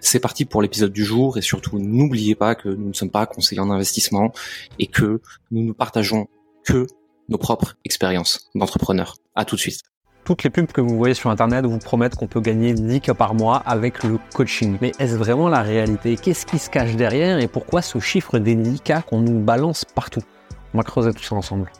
C'est parti pour l'épisode du jour et surtout n'oubliez pas que nous ne sommes pas conseillers en investissement et que nous ne partageons que nos propres expériences d'entrepreneurs. À tout de suite. Toutes les pubs que vous voyez sur internet vous promettent qu'on peut gagner 10 cas par mois avec le coaching. Mais est-ce vraiment la réalité? Qu'est-ce qui se cache derrière et pourquoi ce chiffre des 10 cas qu'on nous balance partout? On va creuser tout ça ensemble.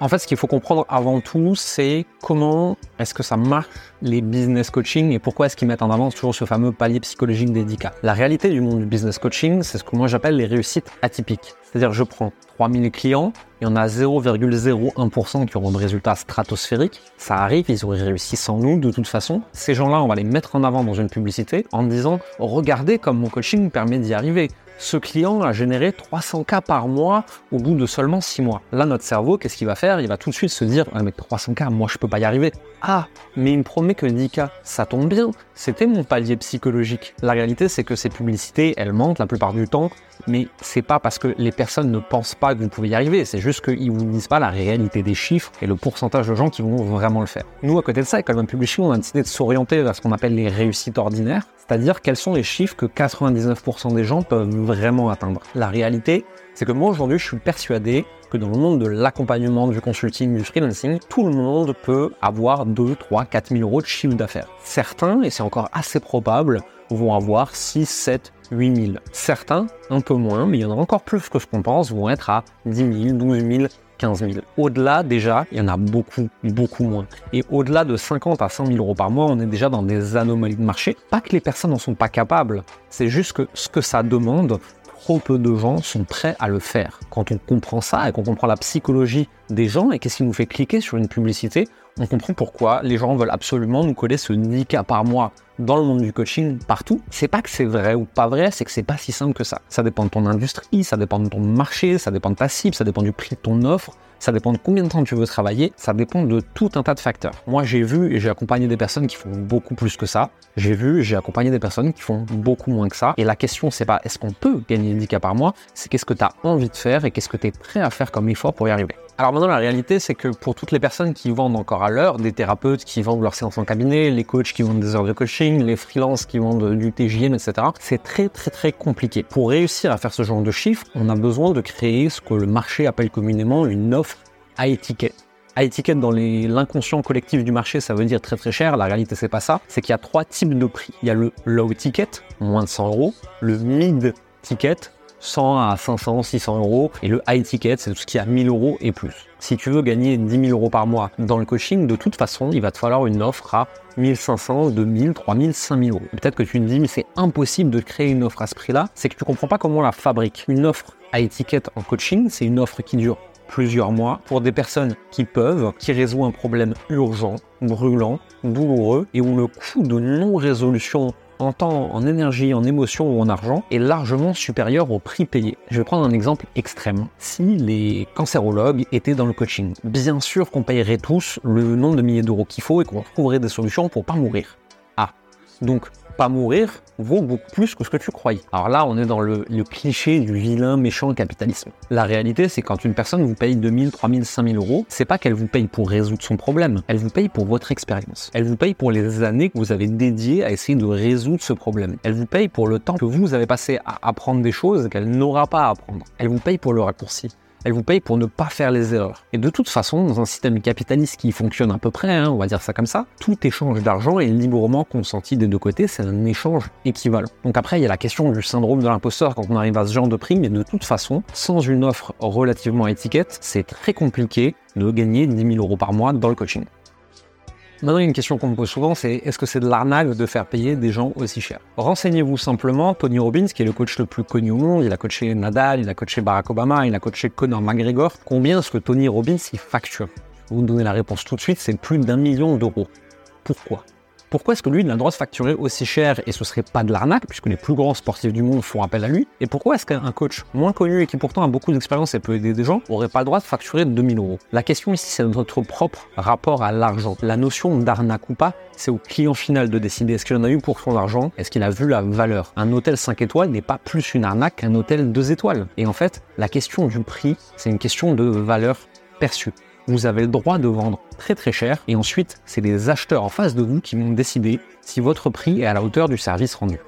En fait, ce qu'il faut comprendre avant tout, c'est comment est-ce que ça marche les business coaching et pourquoi est-ce qu'ils mettent en avant toujours ce fameux palier psychologique des 10 La réalité du monde du business coaching, c'est ce que moi j'appelle les réussites atypiques. C'est-à-dire, je prends 3000 clients, il y en a 0,01% qui auront de résultats stratosphériques. Ça arrive, ils auraient réussi sans nous de toute façon. Ces gens-là, on va les mettre en avant dans une publicité en disant, regardez comme mon coaching permet d'y arriver ce client a généré 300 cas par mois au bout de seulement 6 mois. Là, notre cerveau, qu'est-ce qu'il va faire? Il va tout de suite se dire ah, mais 300 cas, moi je peux pas y arriver. Ah, mais il me promet que 10 cas, ça tombe bien, c'était mon palier psychologique. La réalité, c'est que ces publicités, elles mentent la plupart du temps, mais c'est pas parce que les personnes ne pensent pas que vous pouvez y arriver, c'est juste qu'ils vous disent pas la réalité des chiffres et le pourcentage de gens qui vont vraiment le faire. Nous, à côté de ça, avec Calvin Publishing, on a décidé de s'orienter vers ce qu'on appelle les réussites ordinaires, c'est-à-dire quels sont les chiffres que 99% des gens peuvent vraiment atteindre. La réalité, c'est que moi aujourd'hui, je suis persuadé que dans le monde de l'accompagnement, du consulting, du freelancing, tout le monde peut avoir 2, 3, 4 000 euros de chiffre d'affaires. Certains, et c'est encore assez probable, vont avoir 6, 7, 8 000. Certains, un peu moins, mais il y en a encore plus que ce qu'on pense, vont être à 10 000, 12 000, 15 000. Au-delà, déjà, il y en a beaucoup, beaucoup moins. Et au-delà de 50 à 100 000 euros par mois, on est déjà dans des anomalies de marché. Pas que les personnes n'en sont pas capables, c'est juste que ce que ça demande, trop peu de gens sont prêts à le faire. Quand on comprend ça et qu'on comprend la psychologie des gens et qu'est-ce qui nous fait cliquer sur une publicité, on comprend pourquoi les gens veulent absolument nous coller ce 10 cas par mois dans le monde du coaching partout. C'est pas que c'est vrai ou pas vrai, c'est que c'est pas si simple que ça. Ça dépend de ton industrie, ça dépend de ton marché, ça dépend de ta cible, ça dépend du prix de ton offre, ça dépend de combien de temps tu veux travailler, ça dépend de tout un tas de facteurs. Moi, j'ai vu et j'ai accompagné des personnes qui font beaucoup plus que ça. J'ai vu et j'ai accompagné des personnes qui font beaucoup moins que ça. Et la question, c'est pas est-ce qu'on peut gagner 10 cas par mois, c'est qu'est-ce que tu as envie de faire et qu'est-ce que tu es prêt à faire comme effort pour y arriver. Alors maintenant, la réalité, c'est que pour toutes les personnes qui vendent encore à l'heure, des thérapeutes qui vendent leur séance en cabinet, les coachs qui vendent des heures de coaching, les freelances qui vendent du TGM, etc., c'est très très très compliqué. Pour réussir à faire ce genre de chiffres, on a besoin de créer ce que le marché appelle communément une offre à étiquette. À étiquette dans l'inconscient collectif du marché, ça veut dire très très cher. La réalité, c'est pas ça. C'est qu'il y a trois types de prix. Il y a le low ticket, moins de 100 euros, le mid ticket, 100 à 500, 600 euros. Et le high ticket, c'est tout ce qui a 1000 euros et plus. Si tu veux gagner 10 000 euros par mois dans le coaching, de toute façon, il va te falloir une offre à 1500, 2000, 3000, 5000 euros. Peut-être que tu te dis, mais c'est impossible de créer une offre à ce prix-là. C'est que tu comprends pas comment on la fabrique. Une offre à étiquette en coaching, c'est une offre qui dure plusieurs mois pour des personnes qui peuvent, qui résout un problème urgent, brûlant, douloureux et où le coût de non-résolution en temps, en énergie, en émotion ou en argent est largement supérieur au prix payé. Je vais prendre un exemple extrême. Si les cancérologues étaient dans le coaching, bien sûr qu'on payerait tous le nombre de milliers d'euros qu'il faut et qu'on trouverait des solutions pour pas mourir. Ah, donc pas mourir vaut beaucoup plus que ce que tu croyais. Alors là, on est dans le, cliché du vilain, méchant capitalisme. La réalité, c'est quand une personne vous paye 2000, 3000, 5000 euros, c'est pas qu'elle vous paye pour résoudre son problème, elle vous paye pour votre expérience. Elle vous paye pour les années que vous avez dédiées à essayer de résoudre ce problème. Elle vous paye pour le temps que vous avez passé à apprendre des choses qu'elle n'aura pas à apprendre. Elle vous paye pour le raccourci elle vous paye pour ne pas faire les erreurs. Et de toute façon, dans un système capitaliste qui fonctionne à peu près, hein, on va dire ça comme ça, tout échange d'argent est librement consenti des deux côtés, c'est un échange équivalent. Donc après, il y a la question du syndrome de l'imposteur quand on arrive à ce genre de prix, mais de toute façon, sans une offre relativement étiquette, c'est très compliqué de gagner 10 000 euros par mois dans le coaching. Maintenant, une question qu'on me pose souvent, c'est est-ce que c'est de l'arnaque de faire payer des gens aussi cher? Renseignez-vous simplement, Tony Robbins, qui est le coach le plus connu au monde, il a coaché Nadal, il a coaché Barack Obama, il a coaché Conor McGregor. Combien est-ce que Tony Robbins y facture? Vous me donnez la réponse tout de suite, c'est plus d'un million d'euros. Pourquoi? Pourquoi est-ce que lui, il a le droit de facturer aussi cher et ce serait pas de l'arnaque, puisque les plus grands sportifs du monde font appel à lui? Et pourquoi est-ce qu'un coach moins connu et qui pourtant a beaucoup d'expérience et peut aider des gens aurait pas le droit de facturer 2000 euros? La question ici, c'est notre propre rapport à l'argent. La notion d'arnaque ou pas, c'est au client final de décider est-ce qu'il en a eu pour son argent, est-ce qu'il a vu la valeur? Un hôtel 5 étoiles n'est pas plus une arnaque qu'un hôtel 2 étoiles. Et en fait, la question du prix, c'est une question de valeur perçue vous avez le droit de vendre très très cher et ensuite c'est les acheteurs en face de vous qui vont décider si votre prix est à la hauteur du service rendu.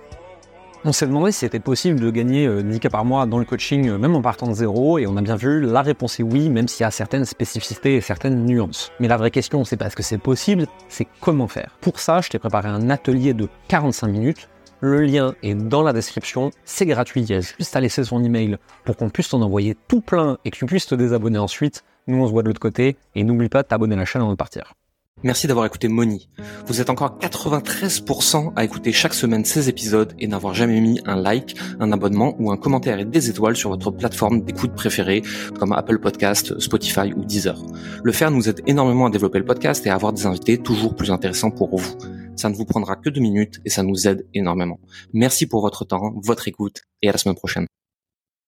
On s'est demandé si c'était possible de gagner 10 cas par mois dans le coaching, euh, même en partant de zéro, et on a bien vu, la réponse est oui, même s'il y a certaines spécificités et certaines nuances. Mais la vraie question, c'est pas est-ce que c'est possible, c'est comment faire. Pour ça, je t'ai préparé un atelier de 45 minutes. Le lien est dans la description, c'est gratuit, il y a juste à laisser son email pour qu'on puisse t'en envoyer tout plein et que tu puisses te désabonner ensuite. Nous, on se voit de l'autre côté, et n'oublie pas de t'abonner à la chaîne avant de partir. Merci d'avoir écouté Moni. Vous êtes encore 93% à écouter chaque semaine ces épisodes et n'avoir jamais mis un like, un abonnement ou un commentaire et des étoiles sur votre plateforme d'écoute préférée comme Apple Podcast, Spotify ou Deezer. Le faire nous aide énormément à développer le podcast et à avoir des invités toujours plus intéressants pour vous. Ça ne vous prendra que deux minutes et ça nous aide énormément. Merci pour votre temps, votre écoute et à la semaine prochaine.